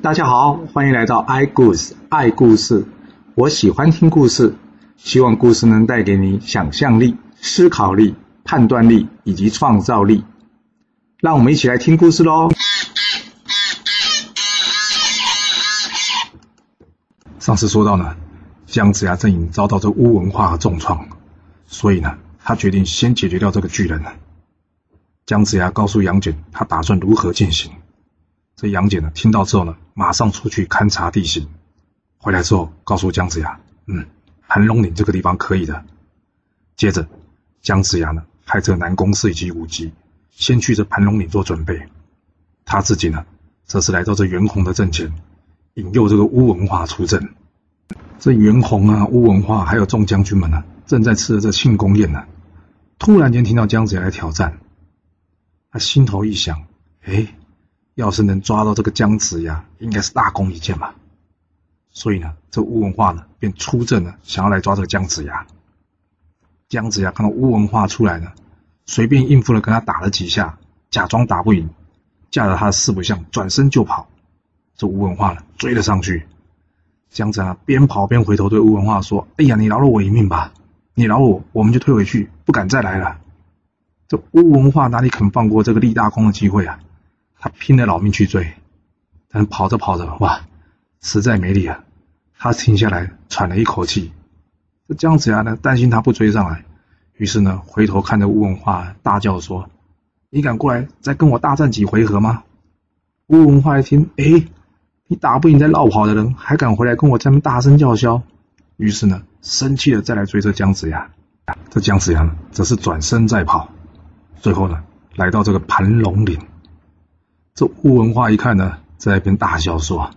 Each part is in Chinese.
大家好，欢迎来到 i 故事爱故事。我喜欢听故事，希望故事能带给你想象力、思考力、判断力以及创造力。让我们一起来听故事喽。上次说到呢，姜子牙阵营遭到这巫文化重创，所以呢，他决定先解决掉这个巨人。姜子牙告诉杨戬，他打算如何进行。这杨戬呢，听到之后呢，马上出去勘察地形，回来之后告诉姜子牙：“嗯，盘龙岭这个地方可以的。”接着，姜子牙呢，派这南宫氏以及武吉先去这盘龙岭做准备，他自己呢，则是来到这袁弘的阵前，引诱这个乌文化出阵。这袁弘啊，乌文化还有众将军们呢，正在吃着这庆功宴呢，突然间听到姜子牙来挑战，他心头一想：“哎。”要是能抓到这个姜子牙，应该是大功一件吧。所以呢，这乌文化呢便出阵了，想要来抓这个姜子牙。姜子牙看到乌文化出来呢，随便应付了跟他打了几下，假装打不赢，架着他的四不像转身就跑。这乌文化呢追了上去，姜子牙边跑边回头对乌文化说：“哎呀，你饶了我一命吧！你饶我，我们就退回去，不敢再来了。”这乌文化哪里肯放过这个立大功的机会啊？他拼了老命去追，但跑着跑着，哇，实在没力了。他停下来喘了一口气。这姜子牙呢，担心他不追上来，于是呢，回头看着乌文化，大叫说：“你敢过来再跟我大战几回合吗？”乌文化一听，哎，你打不赢在绕跑的人，还敢回来跟我这么大声叫嚣？于是呢，生气的再来追这姜子牙。这姜子牙呢则是转身再跑，最后呢，来到这个盘龙岭。这乌文化一看呢，在那边大笑说：“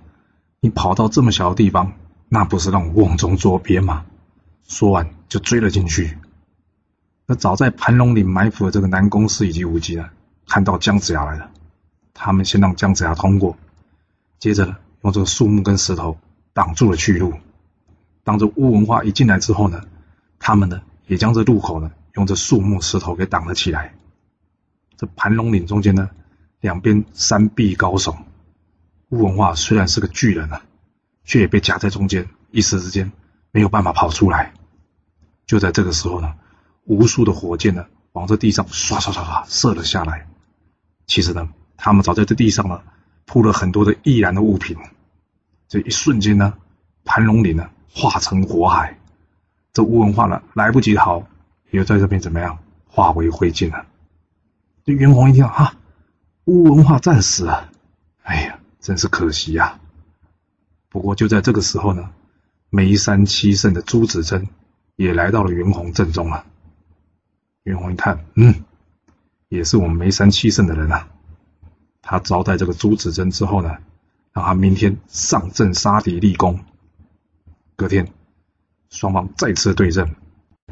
你跑到这么小的地方，那不是让我瓮中捉鳖吗？”说完就追了进去。那早在盘龙岭埋伏的这个南宫氏以及武吉呢，看到姜子牙来了，他们先让姜子牙通过，接着呢，用这个树木跟石头挡住了去路。当这乌文化一进来之后呢，他们呢也将这路口呢用这树木石头给挡了起来。这盘龙岭中间呢。两边山壁高耸，乌文化虽然是个巨人啊，却也被夹在中间，一时之间没有办法跑出来。就在这个时候呢，无数的火箭呢往这地上唰唰唰唰射了下来。其实呢，他们早在这地上呢铺了很多的易燃的物品。这一瞬间呢，盘龙岭呢化成火海，这乌文化呢来不及逃，也在这边怎么样化为灰烬了。这袁弘一听啊。乌文化战死啊！哎呀，真是可惜呀。不过就在这个时候呢，眉山七圣的朱子珍也来到了袁弘阵中了。袁弘一看，嗯，也是我们眉山七圣的人啊。他招待这个朱子珍之后呢，让他明天上阵杀敌立功。隔天，双方再次对阵，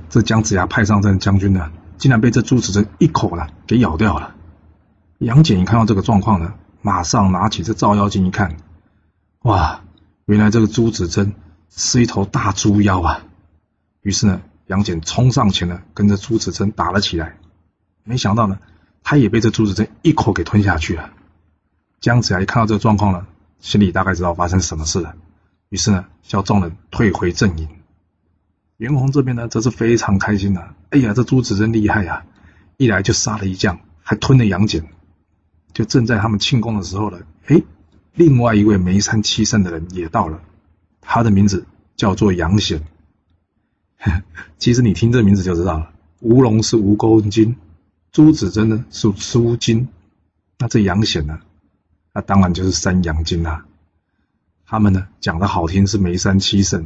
这姜子牙派上阵将军呢，竟然被这朱子珍一口呢给咬掉了。杨戬一看到这个状况呢，马上拿起这照妖镜一看，哇，原来这个朱子珍是一头大猪妖啊！于是呢，杨戬冲上前呢，跟着朱子珍打了起来。没想到呢，他也被这朱子珍一口给吞下去了。姜子牙一看到这个状况呢，心里大概知道发生什么事了，于是呢，叫众人退回阵营。袁弘这边呢，则是非常开心的，哎呀，这朱子珍厉害呀！一来就杀了一将，还吞了杨戬。就正在他们庆功的时候呢，哎，另外一位眉山七圣的人也到了，他的名字叫做杨显。其实你听这名字就知道了，吴龙是吴公金，朱子真呢是朱金，那这杨显呢，那当然就是三阳金啦。他们呢讲的好听是眉山七圣，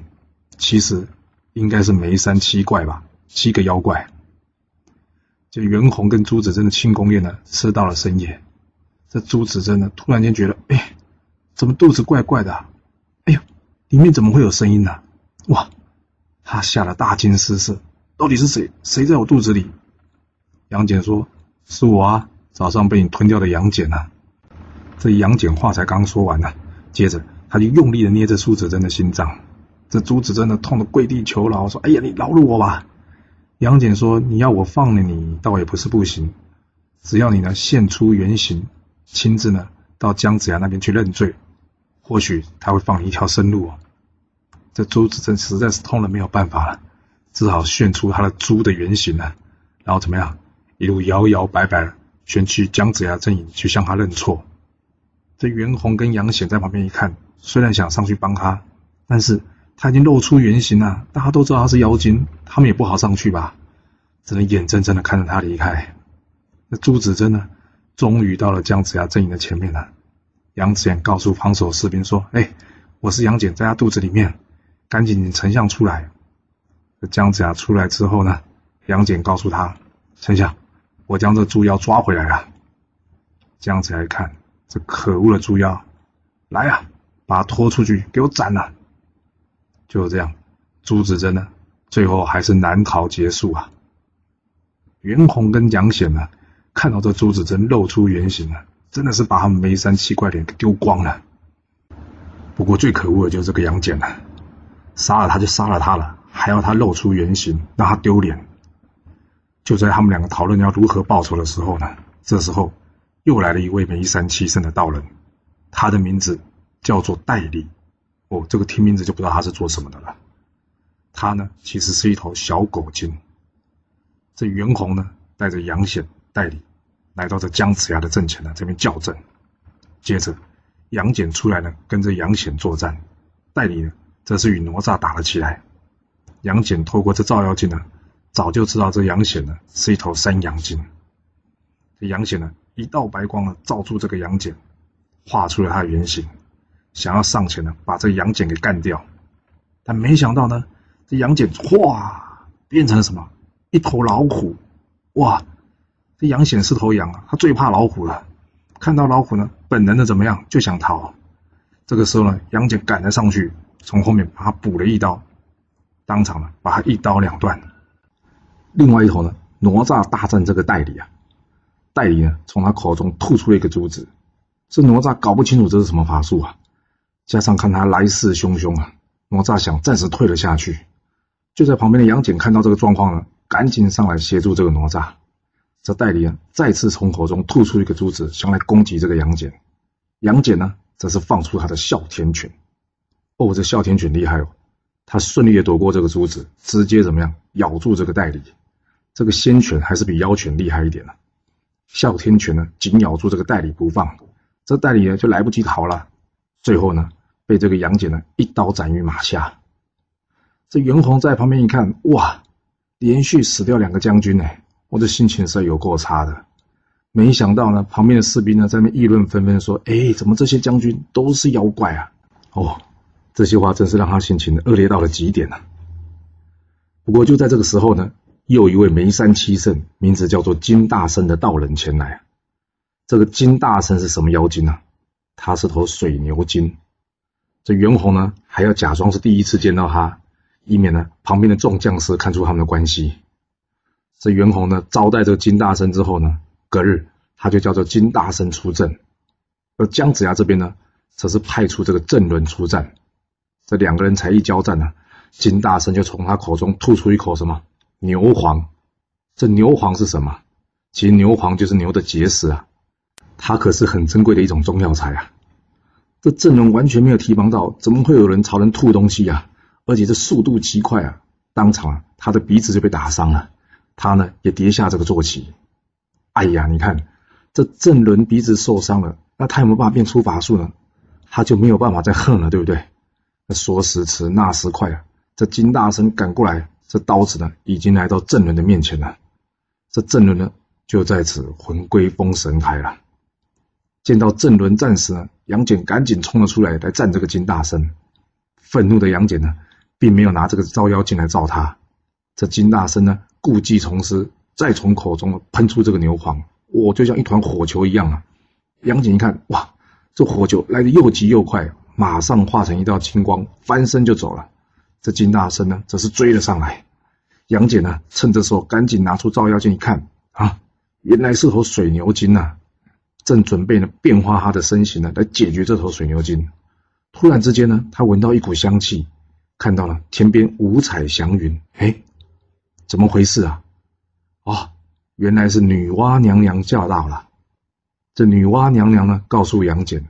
其实应该是眉山七怪吧，七个妖怪。就袁弘跟朱子真的庆功宴呢，吃到了深夜。这朱子珍呢，突然间觉得，哎，怎么肚子怪怪的？哎呦，里面怎么会有声音呢？哇，他吓得大惊失色，到底是谁？谁在我肚子里？杨戬说：“是我啊，早上被你吞掉的杨戬啊。”这杨戬话才刚说完呢，接着他就用力的捏着朱子珍的心脏。这朱子珍呢，痛得跪地求饶，说：“哎呀，你饶了我吧！”杨戬说：“你要我放了你，倒也不是不行，只要你能现出原形。”亲自呢到姜子牙那边去认罪，或许他会放你一条生路。这朱子珍实在是痛的没有办法了，只好现出他的猪的原形了，然后怎么样，一路摇摇摆摆前去姜子牙阵营去向他认错。这袁弘跟杨显在旁边一看，虽然想上去帮他，但是他已经露出原形了，大家都知道他是妖精，他们也不好上去吧，只能眼睁睁的看着他离开。那朱子珍呢，终于到了姜子牙阵营的前面了。杨戬告诉防守士兵说：“哎，我是杨戬，在他肚子里面。”赶紧，丞相出来。这姜子牙出来之后呢，杨戬告诉他：“丞相，我将这猪妖抓回来了。”姜子牙一看，这可恶的猪妖，来呀，把他拖出去，给我斩了！就这样，朱子珍呢，最后还是难逃结束啊。袁弘跟杨显呢，看到这朱子珍露出原形了，真的是把他们眉山七怪脸给丢光了。不过最可恶的就是这个杨戬了。杀了他就杀了他了，还要他露出原形，让他丢脸。就在他们两个讨论要如何报仇的时候呢，这时候又来了一位眉山七圣的道人，他的名字叫做戴笠。哦，这个听名字就不知道他是做什么的了。他呢，其实是一头小狗精。这袁弘呢，带着杨显、代理来到这姜子牙的阵前呢，这边校正。接着杨戬出来呢，跟着杨显作战，代理呢。则是与哪吒打了起来。杨戬透过这照妖镜呢，早就知道这杨戬呢是一头山羊精。这杨戬呢，一道白光呢照住这个杨戬，画出了他的原形，想要上前呢把这杨戬给干掉。但没想到呢，这杨戬哗变成了什么？一头老虎！哇！这杨戬是头羊啊，他最怕老虎了。看到老虎呢，本能的怎么样就想逃。这个时候呢，杨戬赶了上去。从后面把他补了一刀，当场呢把他一刀两断。另外一头呢，哪吒大战这个戴笠啊，戴笠呢从他口中吐出了一个珠子，这哪吒搞不清楚这是什么法术啊，加上看他来势汹汹啊，哪吒想暂时退了下去。就在旁边的杨戬看到这个状况呢，赶紧上来协助这个哪吒。这戴笠啊再次从口中吐出一个珠子，想来攻击这个杨戬。杨戬呢则是放出他的哮天犬。哦，这哮天犬厉害哦！他顺利的躲过这个珠子，直接怎么样咬住这个代理？这个仙犬还是比妖犬厉害一点呢。哮天犬呢紧咬住这个代理不放，这代理呢就来不及逃了。最后呢被这个杨戬呢一刀斩于马下。这袁弘在旁边一看，哇，连续死掉两个将军呢！我的心情是有够差的。没想到呢，旁边的士兵呢在那议论纷纷说：“哎，怎么这些将军都是妖怪啊？”哦。这些话真是让他心情恶劣到了极点呐。不过就在这个时候呢，又一位眉山七圣，名字叫做金大圣的道人前来。这个金大圣是什么妖精呢？他是头水牛精。这袁弘呢，还要假装是第一次见到他，以免呢旁边的众将士看出他们的关系。这袁弘呢，招待这个金大生之后呢，隔日他就叫做金大生出阵，而姜子牙这边呢，则是派出这个郑伦出战。这两个人才一交战呢，金大生就从他口中吐出一口什么牛黄。这牛黄是什么？其实牛黄就是牛的结石啊，它可是很珍贵的一种中药材啊。这郑伦完全没有提防到，怎么会有人朝人吐东西啊？而且这速度极快啊，当场啊，他的鼻子就被打伤了，他呢也跌下这个坐骑。哎呀，你看这郑伦鼻子受伤了，那他有没有办法变出法术呢？他就没有办法再恨了，对不对？说时迟，那时快啊！这金大生赶过来，这刀子呢，已经来到郑伦的面前了。这郑伦呢，就在此魂归封神台了。见到郑伦战死呢，杨戬赶紧冲了出来，来战这个金大生。愤怒的杨戬呢，并没有拿这个招妖镜来照他。这金大生呢，故技重施，再从口中喷出这个牛黄，我就像一团火球一样啊！杨戬一看，哇，这火球来的又急又快。马上化成一道青光，翻身就走了。这金大圣呢，则是追了上来。杨戬呢，趁这时候赶紧拿出照妖镜一看，啊，原来是头水牛精呐！正准备呢变化他的身形呢，来解决这头水牛精。突然之间呢，他闻到一股香气，看到了天边五彩祥云。哎，怎么回事啊？啊，原来是女娲娘娘驾到了。这女娲娘娘呢，告诉杨戬。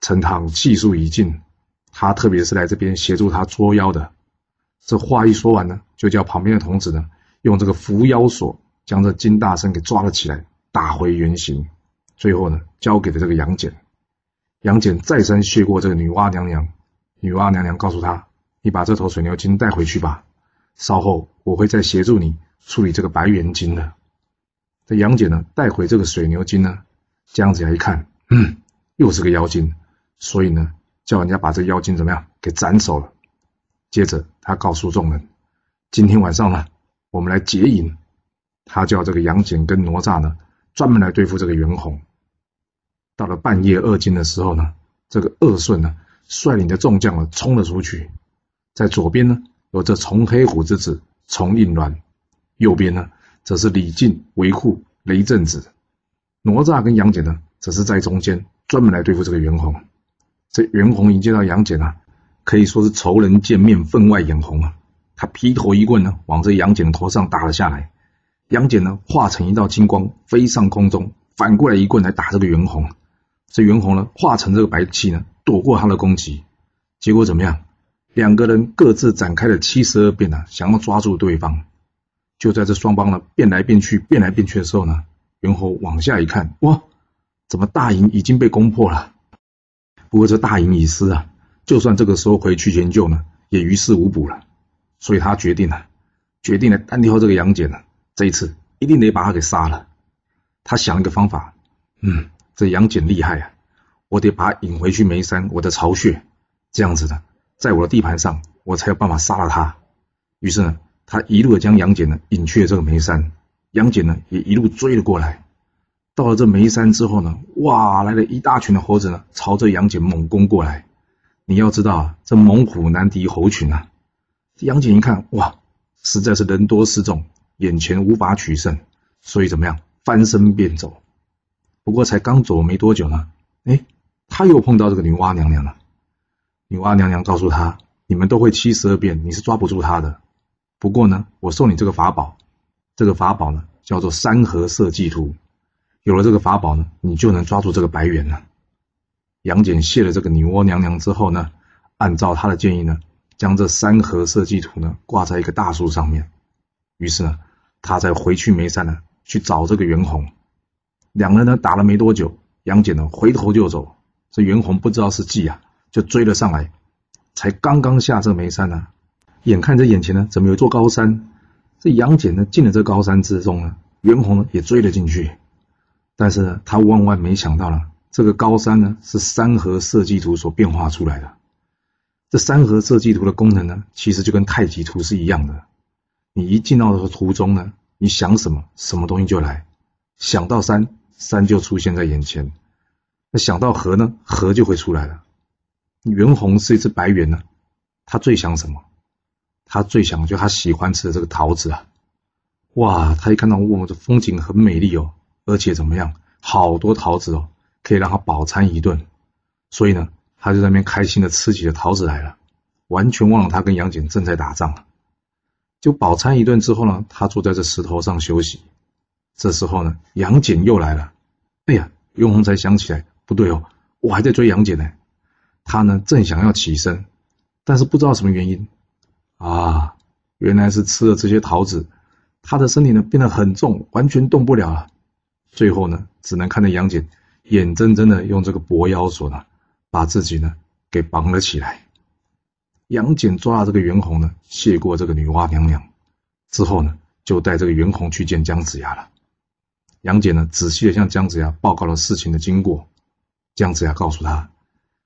陈塘气数已尽，他特别是来这边协助他捉妖的。这话一说完呢，就叫旁边的童子呢，用这个伏妖锁将这金大圣给抓了起来，打回原形。最后呢，交给了这个杨戬。杨戬再三谢过这个女娲娘娘，女娲娘娘告诉他：“你把这头水牛精带回去吧，稍后我会再协助你处理这个白猿精的。”这杨戬呢，带回这个水牛精呢，姜子牙一看，嗯，又是个妖精，所以呢，叫人家把这妖精怎么样给斩首了。接着他告诉众人：“今天晚上呢，我们来劫营。”他叫这个杨戬跟哪吒呢，专门来对付这个袁弘。到了半夜二更的时候呢，这个二顺呢率领的众将呢冲了出去，在左边呢有这崇黑虎之子崇应鸾，右边呢则是李靖维护雷震子，哪吒跟杨戬呢则是在中间专门来对付这个袁弘。这袁弘一见到杨戬啊，可以说是仇人见面分外眼红啊，他劈头一棍呢往这杨戬的头上打了下来，杨戬呢化成一道金光飞上空中，反过来一棍来打这个袁弘。这袁弘呢，化成这个白气呢，躲过他的攻击，结果怎么样？两个人各自展开了七十二变呢，想要抓住对方。就在这双方呢变来变去、变来变去的时候呢，猿猴往下一看，哇，怎么大营已经被攻破了？不过这大营已失啊，就算这个时候回去营救呢，也于事无补了。所以他决定了，决定了单挑这个杨戬呢，这一次一定得把他给杀了。他想一个方法，嗯。这杨戬厉害啊！我得把他引回去眉山，我的巢穴，这样子的，在我的地盘上，我才有办法杀了他。于是呢，他一路的将杨戬呢引去了这个眉山，杨戬呢也一路追了过来。到了这眉山之后呢，哇，来了一大群的猴子呢，朝着杨戬猛攻过来。你要知道啊，这猛虎难敌猴群啊！杨戬一看，哇，实在是人多势众，眼前无法取胜，所以怎么样，翻身便走。不过才刚走没多久呢，哎，他又碰到这个女娲娘娘了。女娲娘娘告诉他：“你们都会七十二变，你是抓不住他的。不过呢，我送你这个法宝，这个法宝呢叫做三合设计图。有了这个法宝呢，你就能抓住这个白猿了。”杨戬谢了这个女娲娘娘之后呢，按照他的建议呢，将这三合设计图呢挂在一个大树上面。于是呢，他再回去眉山呢去找这个袁弘。两人呢打了没多久，杨戬呢回头就走，这袁弘不知道是计啊，就追了上来。才刚刚下这眉山呢，眼看着眼前呢怎么有座高山，这杨戬呢进了这高山之中呢，袁弘呢也追了进去。但是呢，他万万没想到了，这个高山呢是山河设计图所变化出来的。这山河设计图的功能呢，其实就跟太极图是一样的。你一进到这个图中呢，你想什么，什么东西就来。想到山。山就出现在眼前，那想到河呢？河就会出来了。袁弘是一只白猿呢，他最想什么？他最想就他喜欢吃的这个桃子啊！哇，他一看到哇，这风景很美丽哦，而且怎么样，好多桃子哦，可以让他饱餐一顿。所以呢，他就在那边开心的吃起了桃子来了，完全忘了他跟杨戬正在打仗。就饱餐一顿之后呢，他坐在这石头上休息。这时候呢，杨戬又来了。哎呀，袁弘才想起来，不对哦，我还在追杨戬呢。他呢，正想要起身，但是不知道什么原因啊，原来是吃了这些桃子，他的身体呢变得很重，完全动不了了。最后呢，只能看着杨戬眼睁睁的用这个薄妖锁呢，把自己呢给绑了起来。杨戬抓了这个袁弘呢，谢过这个女娲娘娘之后呢，就带这个袁弘去见姜子牙了。杨戬呢，仔细的向姜子牙报告了事情的经过。姜子牙告诉他，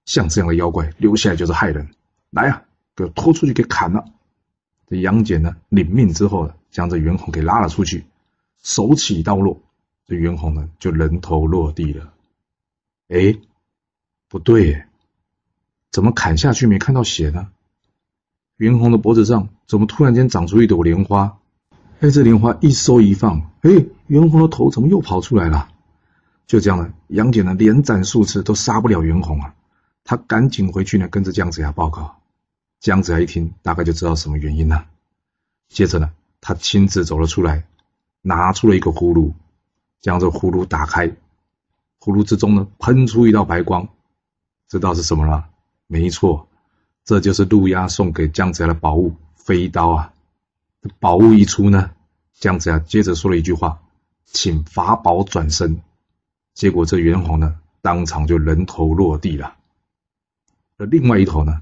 像这样的妖怪留下来就是害人，来啊，给拖出去给砍了。这杨戬呢，领命之后，将这袁弘给拉了出去，手起刀落，这袁弘呢就人头落地了。哎，不对，怎么砍下去没看到血呢？袁弘的脖子上怎么突然间长出一朵莲花？哎，这莲花一收一放，哎，袁弘的头怎么又跑出来了？就这样呢，杨戬呢连斩数次都杀不了袁弘啊！他赶紧回去呢，跟着姜子牙报告。姜子牙一听，大概就知道什么原因了。接着呢，他亲自走了出来，拿出了一个葫芦，将这葫芦打开，葫芦之中呢喷出一道白光，知道是什么了？没错，这就是陆压送给姜子牙的宝物——飞刀啊！这宝物一出呢，姜子牙接着说了一句话：“请法宝转身。”结果这袁弘呢，当场就人头落地了。另外一头呢，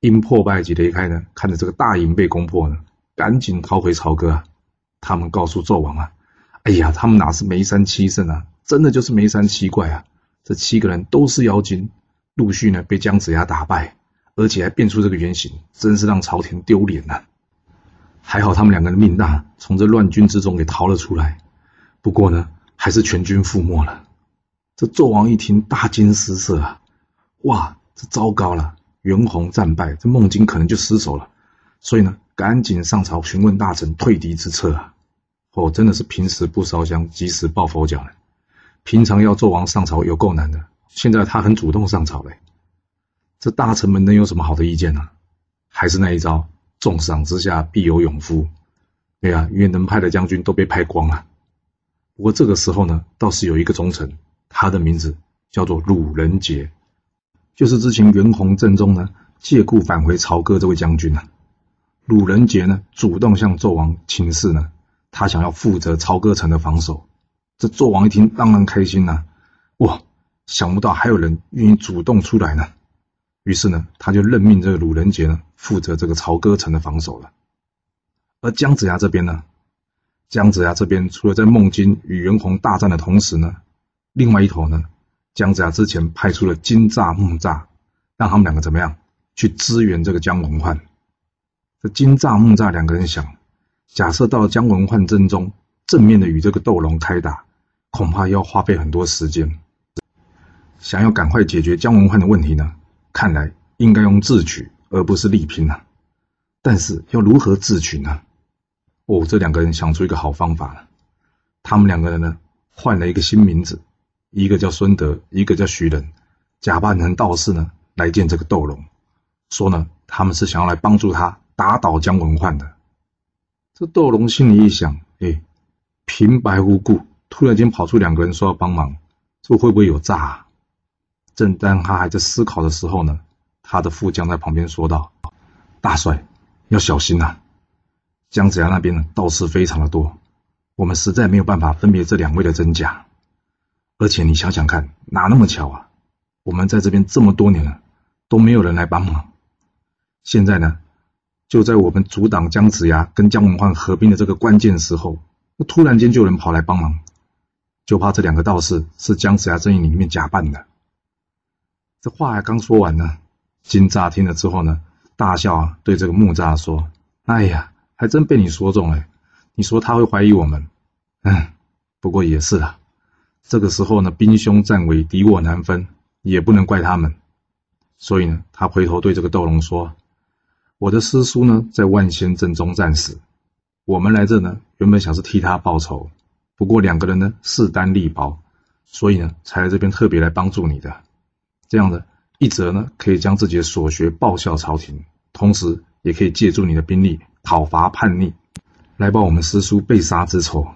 因破败及离开呢，看着这个大营被攻破呢，赶紧逃回朝歌啊！他们告诉纣王啊：“哎呀，他们哪是梅山七圣啊，真的就是梅山七怪啊！这七个人都是妖精，陆续呢被姜子牙打败，而且还变出这个原形，真是让朝廷丢脸呐！还好他们两个人命大，从这乱军之中给逃了出来。不过呢，还是全军覆没了。这纣王一听，大惊失色啊！哇！”这糟糕了，袁弘战败，这孟津可能就失守了，所以呢，赶紧上朝询问大臣退敌之策啊！哦，真的是平时不烧香，及时抱佛脚了。平常要纣王上朝有够难的，现在他很主动上朝嘞。这大臣们能有什么好的意见呢？还是那一招，重赏之下必有勇夫。对啊，因为能派的将军都被派光了。不过这个时候呢，倒是有一个忠臣，他的名字叫做鲁仁杰。就是之前袁弘阵中呢，借故返回朝歌这位将军呢，鲁仁杰呢主动向纣王请示呢，他想要负责朝歌城的防守。这纣王一听当然开心呐，哇，想不到还有人愿意主动出来呢。于是呢，他就任命这个鲁仁杰呢负责这个朝歌城的防守了。而姜子牙这边呢，姜子牙这边除了在孟津与袁弘大战的同时呢，另外一头呢。姜子牙之前派出了金吒、木吒，让他们两个怎么样去支援这个姜文焕？这金吒、木吒两个人想，假设到了姜文焕阵中，正面的与这个斗龙开打，恐怕要花费很多时间。想要赶快解决姜文焕的问题呢，看来应该用智取而不是力拼啊。但是要如何智取呢？哦，这两个人想出一个好方法了。他们两个人呢，换了一个新名字。一个叫孙德，一个叫徐仁，假扮成道士呢，来见这个斗龙，说呢，他们是想要来帮助他打倒姜文焕的。这斗龙心里一想，哎，平白无故突然间跑出两个人说要帮忙，这会不会有诈啊？正当他还在思考的时候呢，他的副将在旁边说道：“大帅要小心呐，姜子牙那边呢道士非常的多，我们实在没有办法分别这两位的真假。”而且你想想看，哪那么巧啊？我们在这边这么多年了，都没有人来帮忙。现在呢，就在我们阻挡姜子牙跟姜文焕合并的这个关键时候，突然间就有人跑来帮忙，就怕这两个道士是姜子牙阵营里面假扮的。这话还刚说完呢，金吒听了之后呢，大笑啊，对这个木吒说：“哎呀，还真被你说中了。你说他会怀疑我们，嗯，不过也是啊。”这个时候呢，兵凶战危，敌我难分，也不能怪他们。所以呢，他回头对这个斗龙说：“我的师叔呢，在万仙阵中战死。我们来这呢，原本想是替他报仇，不过两个人呢势单力薄，所以呢，才来这边特别来帮助你的。这样的一则呢，可以将自己的所学报效朝廷，同时也可以借助你的兵力讨伐叛逆，来报我们师叔被杀之仇。”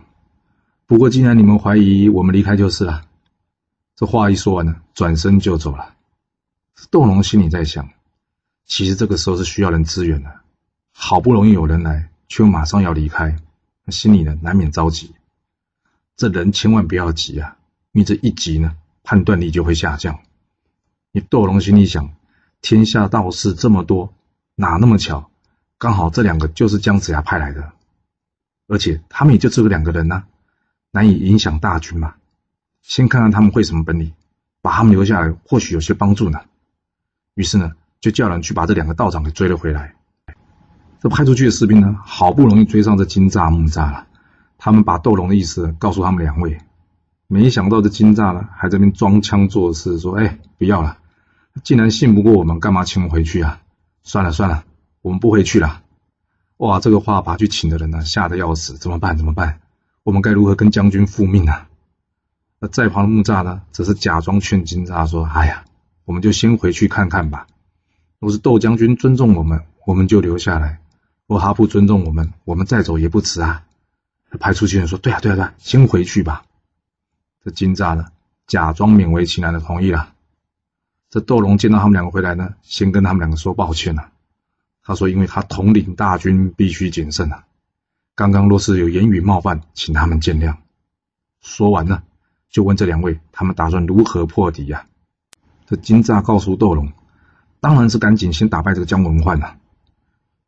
不过，既然你们怀疑，我们离开就是了。这话一说完呢，转身就走了。斗龙心里在想：其实这个时候是需要人支援的，好不容易有人来，却又马上要离开，心里呢难免着急。这人千万不要急啊，因为这一急呢，判断力就会下降。你斗龙心里想：天下道士这么多，哪那么巧，刚好这两个就是姜子牙派来的，而且他们也就只有两个人呢。难以影响大军嘛？先看看他们会什么本领，把他们留下来，或许有些帮助呢。于是呢，就叫人去把这两个道长给追了回来。这派出去的士兵呢，好不容易追上这金吒木吒了。他们把斗龙的意思告诉他们两位，没想到这金吒呢，还在那边装腔作势，说：“哎，不要了，既然信不过我们，干嘛请我们回去啊？算了算了，我们不回去了。”哇，这个话把去请的人呢，吓得要死，怎么办？怎么办？我们该如何跟将军复命呢？那在旁的木吒呢，则是假装劝金吒说：“哎呀，我们就先回去看看吧。若是窦将军尊重我们，我们就留下来；若他不尊重我们，我们再走也不迟啊。”派出去人说：“对啊，对啊，对啊，先回去吧。”这金吒呢，假装勉为其难的同意了。这窦龙见到他们两个回来呢，先跟他们两个说抱歉了。他说，因为他统领大军，必须谨慎啊。刚刚若是有言语冒犯，请他们见谅。说完呢，就问这两位，他们打算如何破敌呀？这金吒告诉窦龙，当然是赶紧先打败这个姜文焕啊。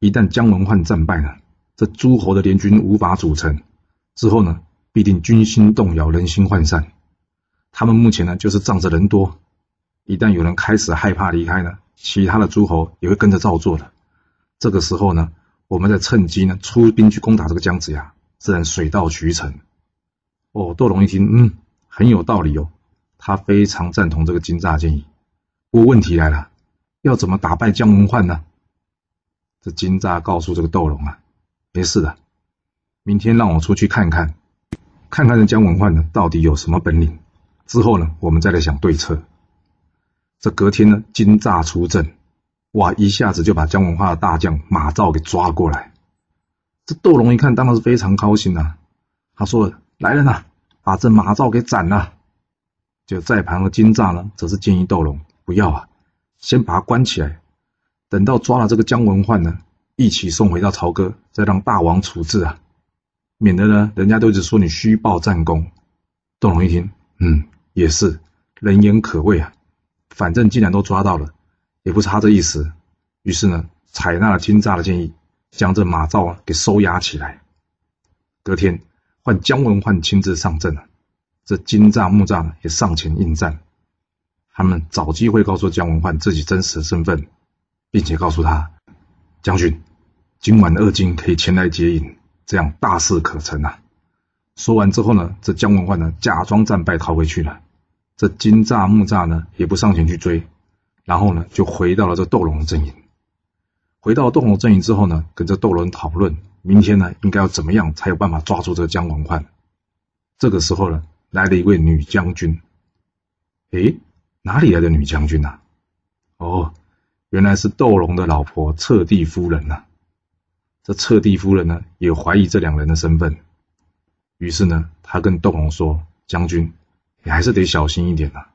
一旦姜文焕战败了，这诸侯的联军无法组成，之后呢，必定军心动摇，人心涣散。他们目前呢，就是仗着人多，一旦有人开始害怕离开呢，其他的诸侯也会跟着照做的。这个时候呢，我们再趁机呢，出兵去攻打这个姜子牙，自然水到渠成。哦，窦龙一听，嗯，很有道理哦，他非常赞同这个金吒建议。不过问题来了，要怎么打败姜文焕呢？这金吒告诉这个窦龙啊，没事的，明天让我出去看看，看看这姜文焕呢到底有什么本领。之后呢，我们再来想对策。这隔天呢，金吒出阵，哇，一下子就把姜文化的大将马昭给抓过来。这窦龙一看，当然是非常高兴啊。他说：“来人呐，把这马昭给斩了。”就在旁的金吒呢，则是建议窦龙不要啊，先把他关起来，等到抓了这个姜文焕呢，一起送回到朝歌，再让大王处置啊，免得呢，人家都一直说你虚报战功。窦龙一听，嗯。也是人言可畏啊，反正既然都抓到了，也不是他这意思。于是呢，采纳了金吒的建议，将这马昭啊给收押起来。隔天，换姜文焕亲自上阵了，这金吒、木吒也上前应战。他们找机会告诉姜文焕自己真实的身份，并且告诉他：“将军，今晚二金可以前来接应，这样大事可成啊。”说完之后呢，这姜文焕呢假装战败逃回去了。这金吒木吒呢也不上前去追，然后呢就回到了这斗龙阵营。回到斗龙阵营之后呢，跟这斗龙讨论明天呢应该要怎么样才有办法抓住这个姜文焕。这个时候呢，来了一位女将军。诶，哪里来的女将军呐？哦，原来是斗龙的老婆彻地夫人呐。这彻地夫人呢也怀疑这两人的身份。于是呢，他跟窦龙说：“将军，你还是得小心一点呐。”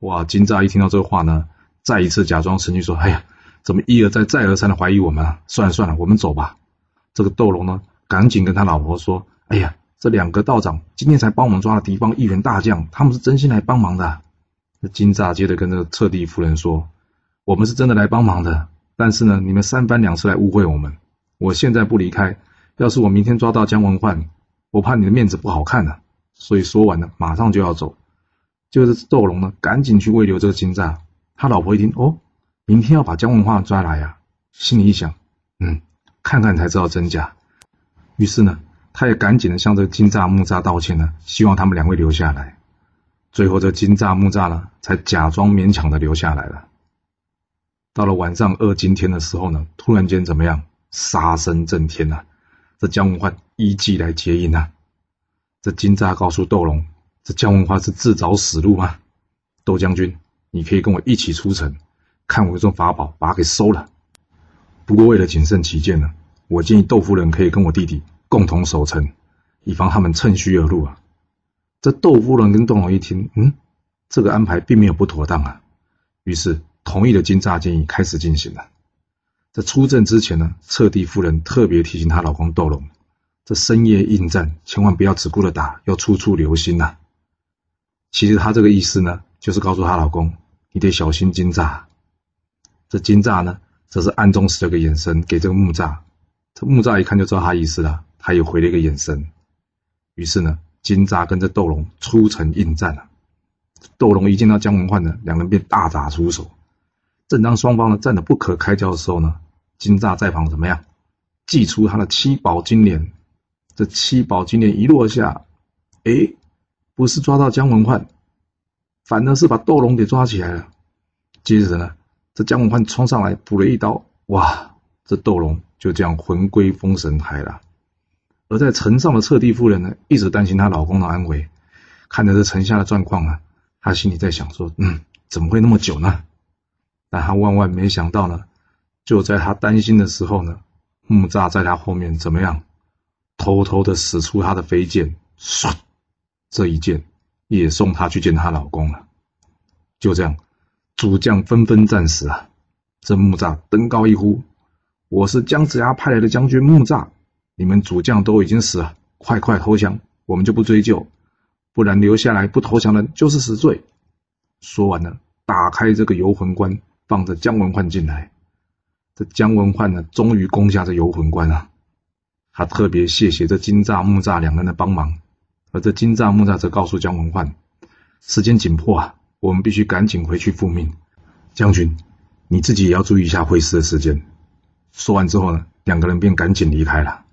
哇！金吒一听到这话呢，再一次假装生气说：“哎呀，怎么一而再、再而三的怀疑我们啊？算了算了，我们走吧。”这个斗龙呢，赶紧跟他老婆说：“哎呀，这两个道长今天才帮我们抓了敌方一员大将，他们是真心来帮忙的。”那金吒接着跟这个侧帝夫人说：“我们是真的来帮忙的，但是呢，你们三番两次来误会我们。我现在不离开，要是我明天抓到姜文焕。”我怕你的面子不好看呢，所以说完了，马上就要走。就是窦龙呢，赶紧去慰留这个金吒。他老婆一听，哦，明天要把姜文化抓来呀，心里一想，嗯，看看才知道真假。于是呢，他也赶紧的向这个金吒木吒道歉呢，希望他们两位留下来。最后，这金吒木吒呢，才假装勉强的留下来了。到了晚上二更天的时候呢，突然间怎么样？杀声震天呐！这姜文焕依计来接应啊！这金吒告诉窦龙：“这姜文花是自找死路吗？”窦将军，你可以跟我一起出城，看我用法宝把他给收了。不过为了谨慎起见呢，我建议窦夫人可以跟我弟弟共同守城，以防他们趁虚而入啊。这窦夫人跟窦龙一听，嗯，这个安排并没有不妥当啊，于是同意了金吒建议，开始进行了。在出阵之前呢，侧帝夫人特别提醒她老公窦龙，这深夜应战，千万不要只顾着打，要处处留心呐。其实她这个意思呢，就是告诉她老公，你得小心金吒。这金吒呢，则是暗中使了个眼神给这个木吒，这木吒一看就知道他意思了，他也回了一个眼神。于是呢，金吒跟着斗龙出城应战了。斗龙一见到姜文焕呢，两人便大打出手。正当双方呢战得不可开交的时候呢，金吒在旁怎么样？祭出他的七宝金莲。这七宝金莲一落下，哎，不是抓到姜文焕，反而是把窦龙给抓起来了。接着呢，这姜文焕冲上来补了一刀，哇，这窦龙就这样魂归封神台了。而在城上的侧地夫人呢，一直担心她老公的安危，看着这城下的状况啊，她心里在想说：嗯，怎么会那么久呢？但她万万没想到呢，就在她担心的时候呢，木吒在她后面怎么样，偷偷的使出他的飞剑，唰，这一剑也送他去见她老公了。就这样，主将纷纷战死啊！这木栅登高一呼：“我是姜子牙派来的将军木栅，你们主将都已经死了，快快投降，我们就不追究，不然留下来不投降的就是死罪。”说完了，打开这个游魂关，放着姜文焕进来。这姜文焕呢，终于攻下这游魂关了。他特别谢谢这金吒、木吒两人的帮忙，而这金吒、木吒则告诉姜文焕：“时间紧迫啊，我们必须赶紧回去复命。将军，你自己也要注意一下会师的时间。”说完之后呢，两个人便赶紧离开了。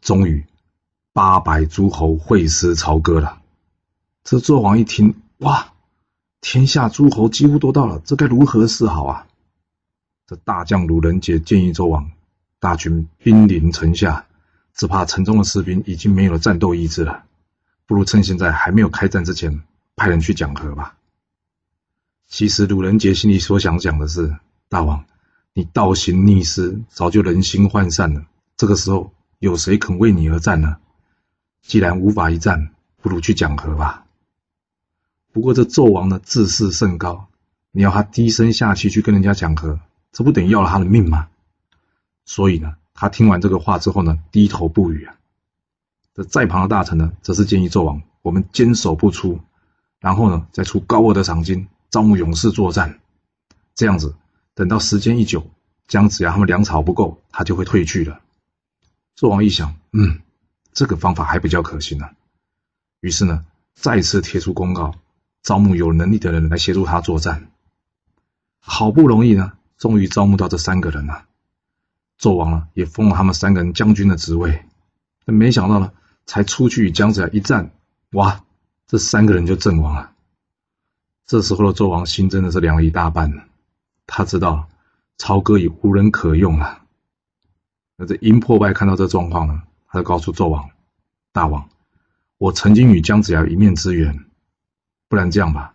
终于，八百诸侯会师朝歌了。这纣王一听，哇，天下诸侯几乎都到了，这该如何是好啊？这大将鲁仁杰建议纣王。大军兵临城下，只怕城中的士兵已经没有了战斗意志了。不如趁现在还没有开战之前，派人去讲和吧。其实鲁仁杰心里所想讲的是：大王，你倒行逆施，早就人心涣散了。这个时候，有谁肯为你而战呢？既然无法一战，不如去讲和吧。不过这纣王的自视甚高，你要他低声下气去跟人家讲和，这不等于要了他的命吗？所以呢，他听完这个话之后呢，低头不语啊。这在旁的大臣呢，则是建议纣王，我们坚守不出，然后呢，再出高额的赏金，招募勇士作战。这样子，等到时间一久，姜子牙他们粮草不够，他就会退去了。纣王一想，嗯，这个方法还比较可行呢。于是呢，再次贴出公告，招募有能力的人来协助他作战。好不容易呢，终于招募到这三个人了。纣王呢，也封了他们三个人将军的职位，但没想到呢，才出去与姜子牙一战，哇，这三个人就阵亡了。这时候的纣王心真的是凉了一大半，他知道朝歌已无人可用了。那这殷破败看到这状况呢，他就告诉纣王：“大王，我曾经与姜子牙一面之缘，不然这样吧，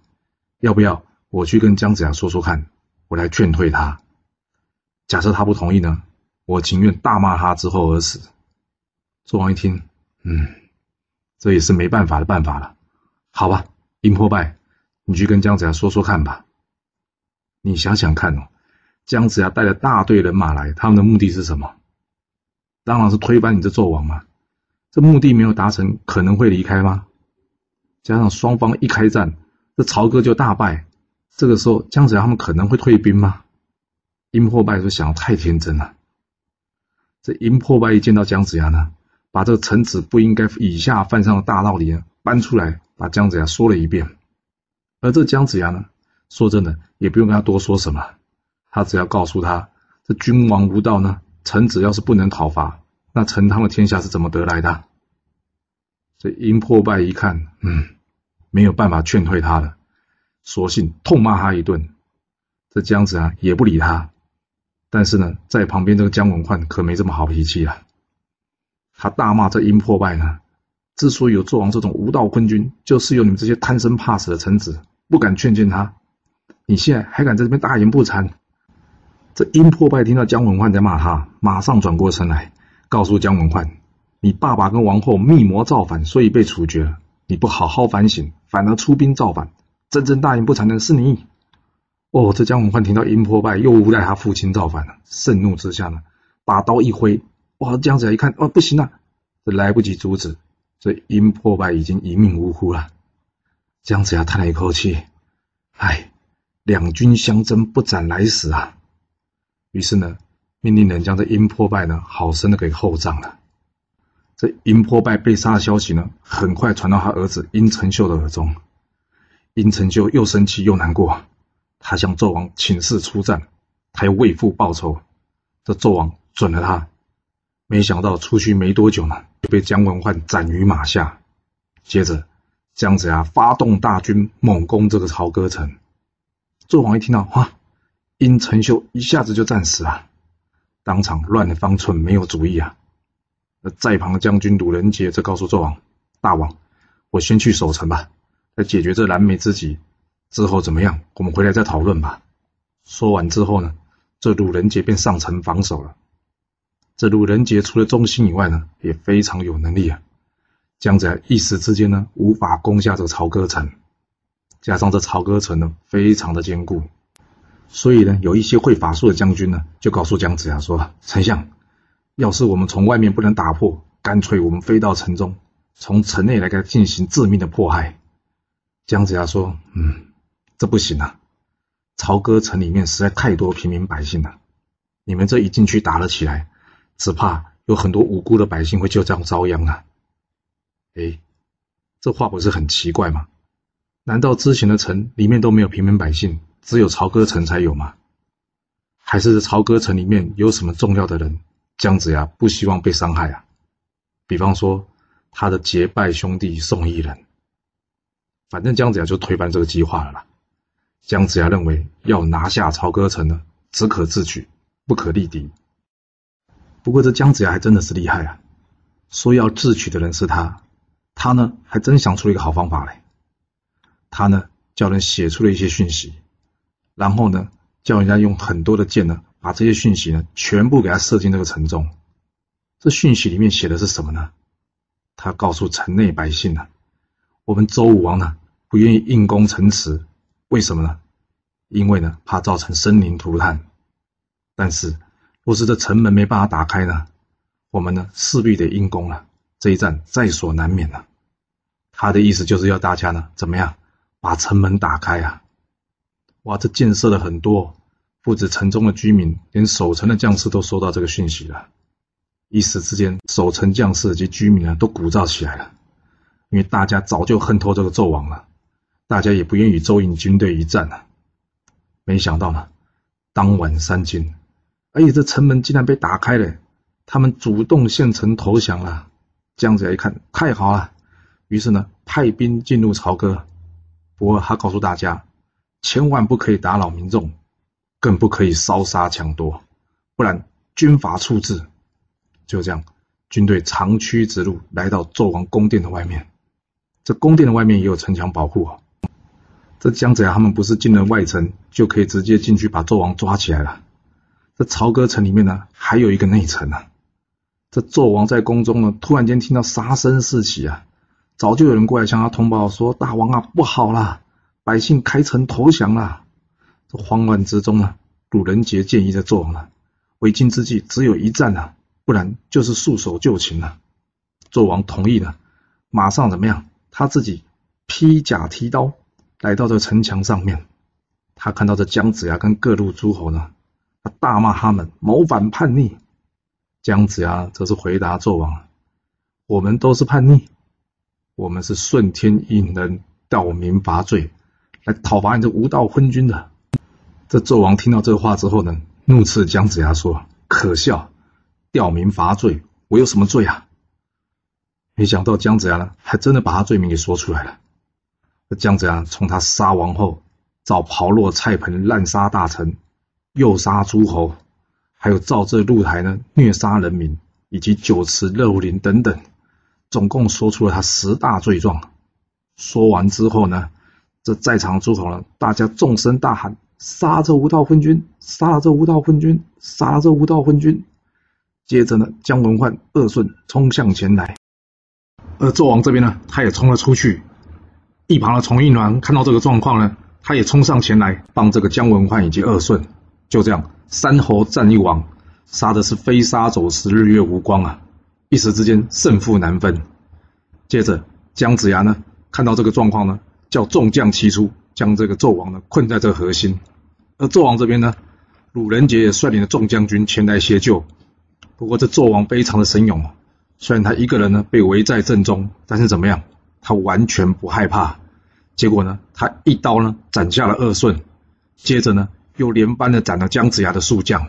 要不要我去跟姜子牙说说看，我来劝退他？假设他不同意呢？”我情愿大骂他之后而死。纣王一听，嗯，这也是没办法的办法了。好吧，殷破败，你去跟姜子牙说说看吧。你想想看哦，姜子牙带了大队人马来，他们的目的是什么？当然是推翻你这纣王嘛。这目的没有达成，可能会离开吗？加上双方一开战，这朝歌就大败。这个时候，姜子牙他们可能会退兵吗？殷破败就：“想的太天真了。”这殷破败一见到姜子牙呢，把这个臣子不应该以下犯上的大道理搬出来，把姜子牙说了一遍。而这姜子牙呢，说真的也不用跟他多说什么，他只要告诉他，这君王无道呢，臣子要是不能讨伐，那陈汤的天下是怎么得来的？这殷破败一看，嗯，没有办法劝退他了，索性痛骂他一顿。这姜子牙也不理他。但是呢，在旁边这个姜文焕可没这么好脾气啊！他大骂这殷破败呢，之所以有纣王这种无道昏君，就是有你们这些贪生怕死的臣子不敢劝谏他。你现在还敢在这边大言不惭？这殷破败听到姜文焕在骂他，马上转过身来，告诉姜文焕：“你爸爸跟王后密谋造反，所以被处决了。你不好好反省，反而出兵造反，真正大言不惭的是你。”哦，这姜文焕听到殷破败又诬赖他父亲造反了，盛怒之下呢，把刀一挥，哇！姜子牙一看，哦，不行了，这来不及阻止，这殷破败已经一命呜呼了。姜子牙叹了一口气，唉，两军相争，不斩来使啊！于是呢，命令人将这殷破败呢，好生的给厚葬了。这殷破败被杀的消息呢，很快传到他儿子殷承秀的耳中，殷承秀又生气又难过。他向纣王请示出战，他要为父报仇。这纣王准了他，没想到出去没多久呢，就被姜文焕斩于马下。接着，姜子牙发动大军猛攻这个朝歌城。纣王一听到，哇，殷承秀一下子就战死了，当场乱了方寸，没有主意啊。那在旁的将军鲁仁杰则告诉纣王：“大王，我先去守城吧，来解决这燃眉之急。”之后怎么样？我们回来再讨论吧。说完之后呢，这鲁仁杰便上城防守了。这鲁仁杰除了忠心以外呢，也非常有能力啊。姜子牙一时之间呢，无法攻下这个朝歌城。加上这朝歌城呢非常的坚固，所以呢有一些会法术的将军呢就告诉姜子牙说：“丞相，要是我们从外面不能打破，干脆我们飞到城中，从城内来给他进行致命的迫害。”姜子牙说：“嗯，这不行啊，朝歌城里面实在太多平民百姓了，你们这一进去打了起来，只怕有很多无辜的百姓会就这样遭殃啊。”哎，这话不是很奇怪吗？难道之前的城里面都没有平民百姓，只有朝歌城才有吗？还是朝歌城里面有什么重要的人，姜子牙不希望被伤害啊？比方说他的结拜兄弟宋义人。反正姜子牙就推翻这个计划了啦。姜子牙认为要拿下朝歌城呢，只可自取，不可力敌。不过这姜子牙还真的是厉害啊，说要智取的人是他。他呢，还真想出了一个好方法来。他呢，叫人写出了一些讯息，然后呢，叫人家用很多的箭呢，把这些讯息呢，全部给他射进这个城中。这讯息里面写的是什么呢？他告诉城内百姓呢，我们周武王呢，不愿意硬攻城池，为什么呢？因为呢，怕造成生灵涂炭。但是，若是这城门没办法打开呢，我们呢，势必得硬攻了。这一战在所难免了。他的意思就是要大家呢，怎么样把城门打开啊？哇，这建设了很多，不止城中的居民，连守城的将士都收到这个讯息了。一时之间，守城将士及居民啊，都鼓噪起来了。因为大家早就恨透这个纣王了，大家也不愿与周营军队一战了。没想到呢，当晚三更，而且这城门竟然被打开了，他们主动献城投降了。姜子牙一看，太好了，于是呢，派兵进入朝歌。不过他告诉大家，千万不可以打扰民众，更不可以烧杀抢夺，不然军法处置。就这样，军队长驱直入，来到纣王宫殿的外面。这宫殿的外面也有城墙保护啊。这姜子牙他们不是进了外城，就可以直接进去把纣王抓起来了。这朝歌城里面呢，还有一个内城啊。这纣王在宫中呢，突然间听到杀声四起啊！早就有人过来向他通报说：“大王啊，不好了，百姓开城投降了。”这慌乱之中呢，鲁仁杰建议这纣王呢，为今之计只有一战啊，不然就是束手就擒了。纣王同意了，马上怎么样？他自己披甲提刀来到这城墙上面。他看到这姜子牙跟各路诸侯呢，他大骂他们谋反叛逆。姜子牙则是回答纣王：“我们都是叛逆，我们是顺天应人，吊民伐罪，来讨伐你这无道昏君的。”这纣王听到这话之后呢，怒斥姜子牙说：“可笑！吊民伐罪，我有什么罪啊？”没想到姜子牙呢，还真的把他罪名给说出来了。这姜子牙从他杀王后，造炮落菜盆，滥杀大臣，诱杀诸侯。还有造这露台呢，虐杀人民，以及酒池肉林等等，总共说出了他十大罪状。说完之后呢，这在场诸侯呢，大家纵声大喊：“杀这无道昏君！杀了这无道昏君！杀了这无道昏君！”接着呢，姜文焕、鄂顺冲向前来，而纣王这边呢，他也冲了出去。一旁的从义鸾看到这个状况呢，他也冲上前来帮这个姜文焕以及二顺。就这样。三侯战一王，杀的是飞沙走石，日月无光啊！一时之间胜负难分。接着姜子牙呢，看到这个状况呢，叫众将齐出，将这个纣王呢困在这核心。而纣王这边呢，鲁仁杰也率领了众将军前来协救。不过这纣王非常的神勇，虽然他一个人呢被围在阵中，但是怎么样，他完全不害怕。结果呢，他一刀呢斩下了二顺，接着呢。又连番的斩了姜子牙的数将，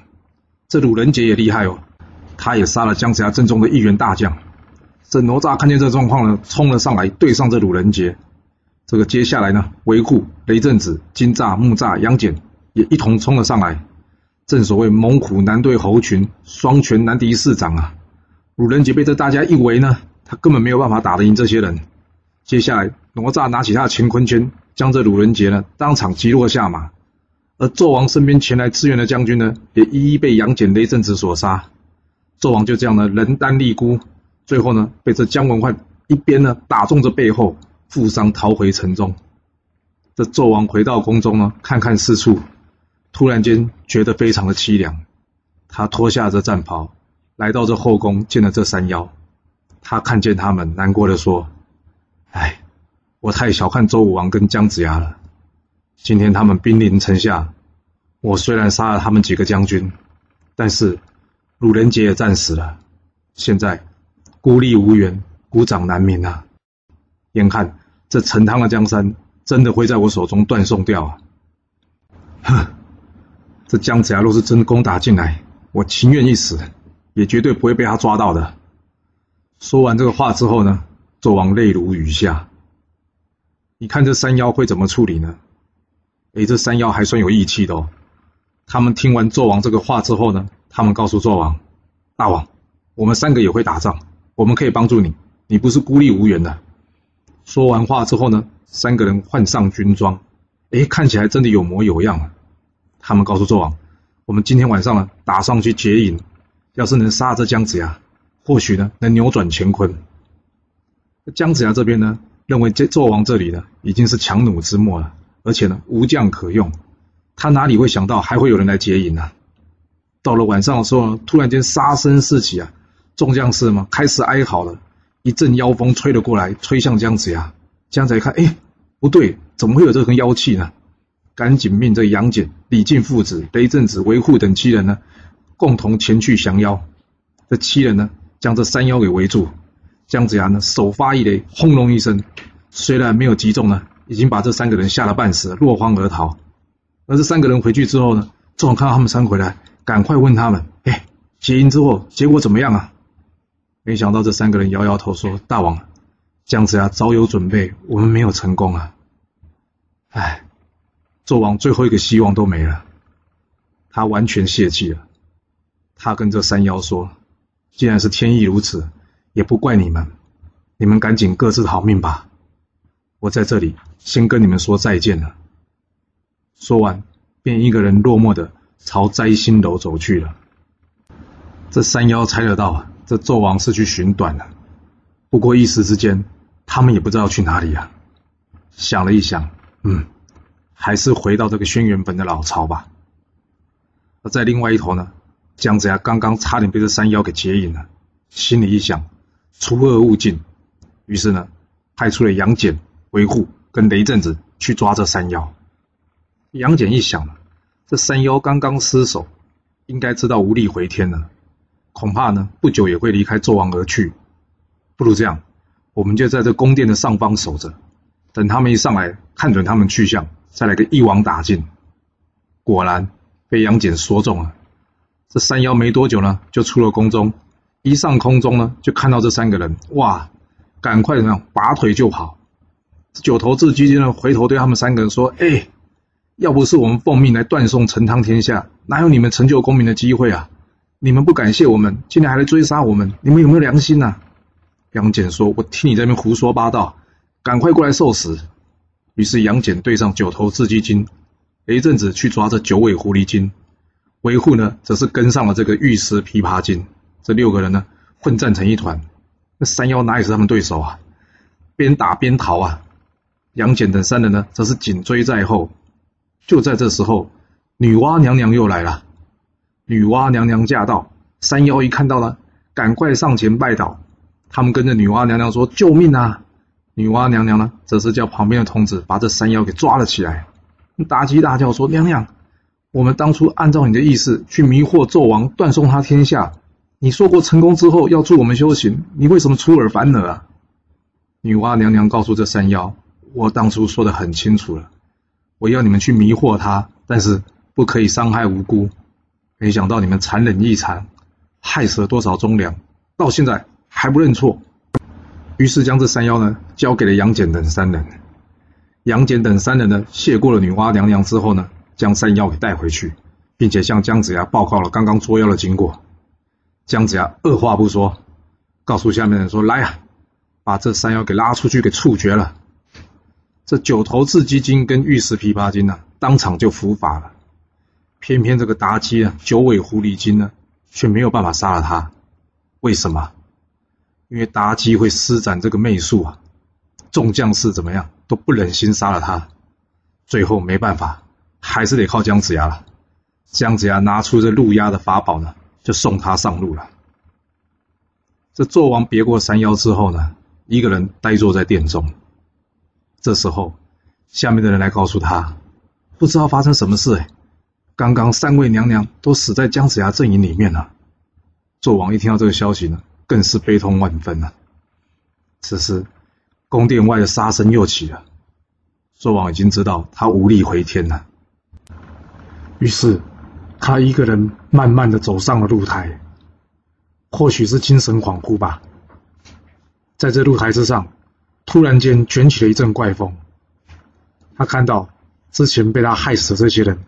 这鲁仁杰也厉害哦，他也杀了姜子牙阵中的一员大将。这哪吒看见这状况呢，冲了上来对上这鲁仁杰。这个接下来呢，维护雷震子、金吒、木吒、杨戬也一同冲了上来。正所谓猛虎难对猴群，双拳难敌四掌啊。鲁仁杰被这大家一围呢，他根本没有办法打得赢这些人。接下来哪吒拿起他的乾坤圈，将这鲁仁杰呢当场击落下马。而纣王身边前来支援的将军呢，也一一被杨戬、雷震子所杀。纣王就这样呢，人单力孤，最后呢，被这姜文焕一边呢打中这背后，负伤逃回城中。这纣王回到宫中呢，看看四处，突然间觉得非常的凄凉。他脱下这战袍，来到这后宫，见了这三妖。他看见他们，难过的说：“哎，我太小看周武王跟姜子牙了。今天他们兵临城下，我虽然杀了他们几个将军，但是鲁仁杰也战死了。现在孤立无援，孤掌难鸣啊！眼看这陈汤的江山真的会在我手中断送掉啊！哼，这姜子牙若是真攻打进来，我情愿一死，也绝对不会被他抓到的。说完这个话之后呢，纣王泪如雨下。你看这三妖会怎么处理呢？哎，这三妖还算有义气的哦。他们听完纣王这个话之后呢，他们告诉纣王：“大王，我们三个也会打仗，我们可以帮助你，你不是孤立无援的。”说完话之后呢，三个人换上军装，哎，看起来真的有模有样啊。他们告诉纣王。我们今天晚上呢，打上去劫营，要是能杀这姜子牙，或许呢能扭转乾坤。姜子牙这边呢，认为这纣王这里呢已经是强弩之末了，而且呢无将可用，他哪里会想到还会有人来劫营呢？到了晚上的时候，突然间杀声四起啊，众将士嘛开始哀嚎了，一阵妖风吹了过来，吹向姜子牙。姜子牙一看，哎，不对，怎么会有这根妖气呢？赶紧命这杨戬、李靖父子、雷震子、韦护等七人呢，共同前去降妖。这七人呢，将这山妖给围住。姜子牙呢，首发一雷，轰隆一声，虽然没有击中呢，已经把这三个人吓得半死，落荒而逃。而这三个人回去之后呢，纣王看到他们三回来，赶快问他们：“哎，结营之后结果怎么样啊？”没想到这三个人摇摇头说：“大王，姜子牙早有准备，我们没有成功啊。”哎。纣王最后一个希望都没了，他完全泄气了。他跟这三妖说：“既然是天意如此，也不怪你们，你们赶紧各自逃命吧。我在这里先跟你们说再见了。”说完，便一个人落寞的朝摘星楼走去了。这山妖猜得到，这纣王是去寻短了。不过一时之间，他们也不知道去哪里啊。想了一想，嗯。还是回到这个轩辕本的老巢吧。而在另外一头呢，姜子牙刚刚差点被这山妖给劫引了，心里一想，除恶务尽，于是呢，派出了杨戬、韦护跟雷震子去抓这山妖。杨戬一想，这山妖刚刚失手，应该知道无力回天了，恐怕呢不久也会离开纣王而去。不如这样，我们就在这宫殿的上方守着，等他们一上来，看准他们去向。再来个一网打尽，果然被杨戬说中了。这山妖没多久呢，就出了宫中，一上空中呢，就看到这三个人，哇，赶快怎么样，拔腿就跑。九头雉鸡呢，回头对他们三个人说：“哎，要不是我们奉命来断送陈汤天下，哪有你们成就功名的机会啊？你们不感谢我们，今天还来追杀我们，你们有没有良心呐？”杨戬说：“我听你在那边胡说八道，赶快过来受死。”于是杨戬对上九头雉鸡精，一阵子去抓这九尾狐狸精，维护呢则是跟上了这个玉石琵琶精，这六个人呢混战成一团。那山妖哪里是他们对手啊？边打边逃啊！杨戬等三人呢则是紧追在后。就在这时候，女娲娘娘又来了。女娲娘娘驾到，山妖一看到了，赶快上前拜倒。他们跟着女娲娘娘说：“救命啊！”女娲娘娘呢，则是叫旁边的童子把这山妖给抓了起来，大鸡大叫说：“娘娘，我们当初按照你的意思去迷惑纣王，断送他天下。你说过成功之后要助我们修行，你为什么出尔反尔啊？”女娲娘娘告诉这山妖：“我当初说的很清楚了，我要你们去迷惑他，但是不可以伤害无辜。没想到你们残忍异常，害死了多少忠良，到现在还不认错。”于是将这山妖呢交给了杨戬等三人。杨戬等三人呢谢过了女娲娘娘之后呢，将山妖给带回去，并且向姜子牙报告了刚刚捉妖的经过。姜子牙二话不说，告诉下面人说：“来呀，把这山妖给拉出去，给处决了。”这九头雉鸡精跟玉石琵琶精呢，当场就伏法了。偏偏这个妲己啊，九尾狐狸精呢，却没有办法杀了他。为什么？因为妲己会施展这个媚术啊，众将士怎么样都不忍心杀了他，最后没办法，还是得靠姜子牙了。姜子牙拿出这路压的法宝呢，就送他上路了。这纣王别过山腰之后呢，一个人呆坐在殿中。这时候，下面的人来告诉他，不知道发生什么事哎，刚刚三位娘娘都死在姜子牙阵营里面了。纣王一听到这个消息呢，更是悲痛万分了。此时，宫殿外的杀声又起了。纣王已经知道他无力回天了，于是他一个人慢慢的走上了露台。或许是精神恍惚吧，在这露台之上，突然间卷起了一阵怪风。他看到之前被他害死的这些人，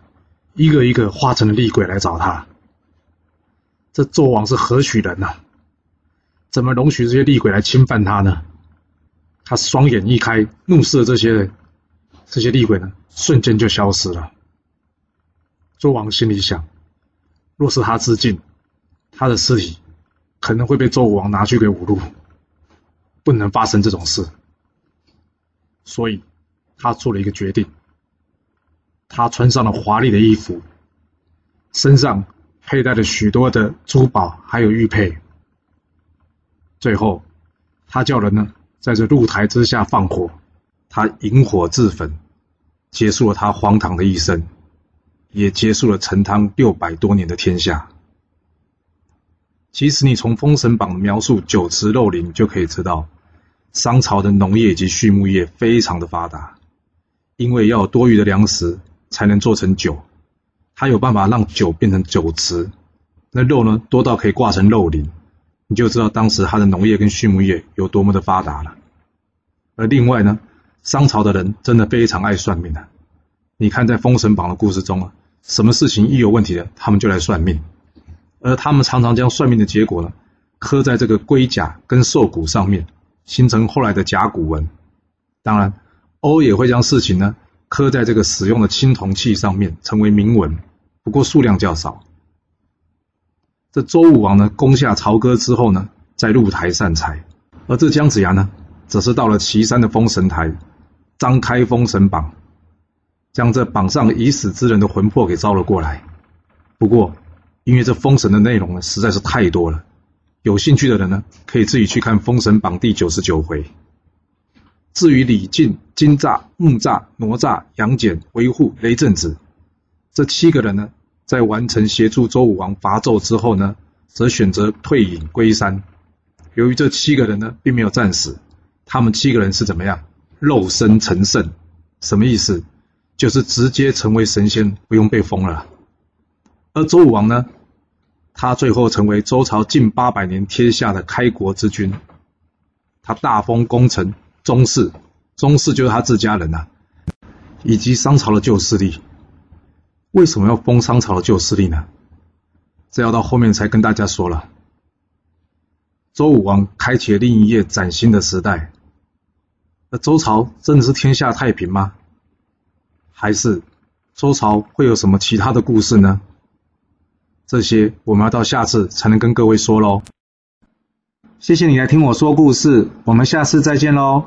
一个一个化成了厉鬼来找他。这纣王是何许人呐？怎么容许这些厉鬼来侵犯他呢？他双眼一开，怒视了这些人，这些厉鬼呢，瞬间就消失了。纣王心里想：若是他自尽，他的尸体。可能会被周武王拿去给侮辱，不能发生这种事，所以他做了一个决定。他穿上了华丽的衣服，身上佩戴了许多的珠宝，还有玉佩。最后，他叫人呢在这露台之下放火，他引火自焚，结束了他荒唐的一生，也结束了陈汤六百多年的天下。其实你从《封神榜》描述酒池肉林就可以知道，商朝的农业以及畜牧业非常的发达，因为要有多余的粮食才能做成酒，它有办法让酒变成酒池，那肉呢多到可以挂成肉林，你就知道当时它的农业跟畜牧业有多么的发达了。而另外呢，商朝的人真的非常爱算命的，你看在《封神榜》的故事中啊，什么事情一有问题了，他们就来算命。而他们常常将算命的结果呢，刻在这个龟甲跟兽骨上面，形成后来的甲骨文。当然，偶尔也会将事情呢刻在这个使用的青铜器上面，成为铭文，不过数量较少。这周武王呢攻下朝歌之后呢，在露台散财，而这姜子牙呢，则是到了岐山的封神台，张开封神榜，将这榜上已死之人的魂魄给招了过来。不过，因为这封神的内容呢实在是太多了，有兴趣的人呢可以自己去看《封神榜》第九十九回。至于李靖、金吒、木吒、哪吒、杨戬、维护、雷震子这七个人呢，在完成协助周武王伐纣之后呢，则选择退隐归山。由于这七个人呢并没有战死，他们七个人是怎么样？肉身成圣，什么意思？就是直接成为神仙，不用被封了。而周武王呢，他最后成为周朝近八百年天下的开国之君，他大封功臣宗室，宗室就是他自家人呐，以及商朝的旧势力。为什么要封商朝的旧势力呢？这要到后面才跟大家说了。周武王开启了另一页崭新的时代，那周朝真的是天下太平吗？还是周朝会有什么其他的故事呢？这些我们要到下次才能跟各位说喽。谢谢你来听我说故事，我们下次再见喽。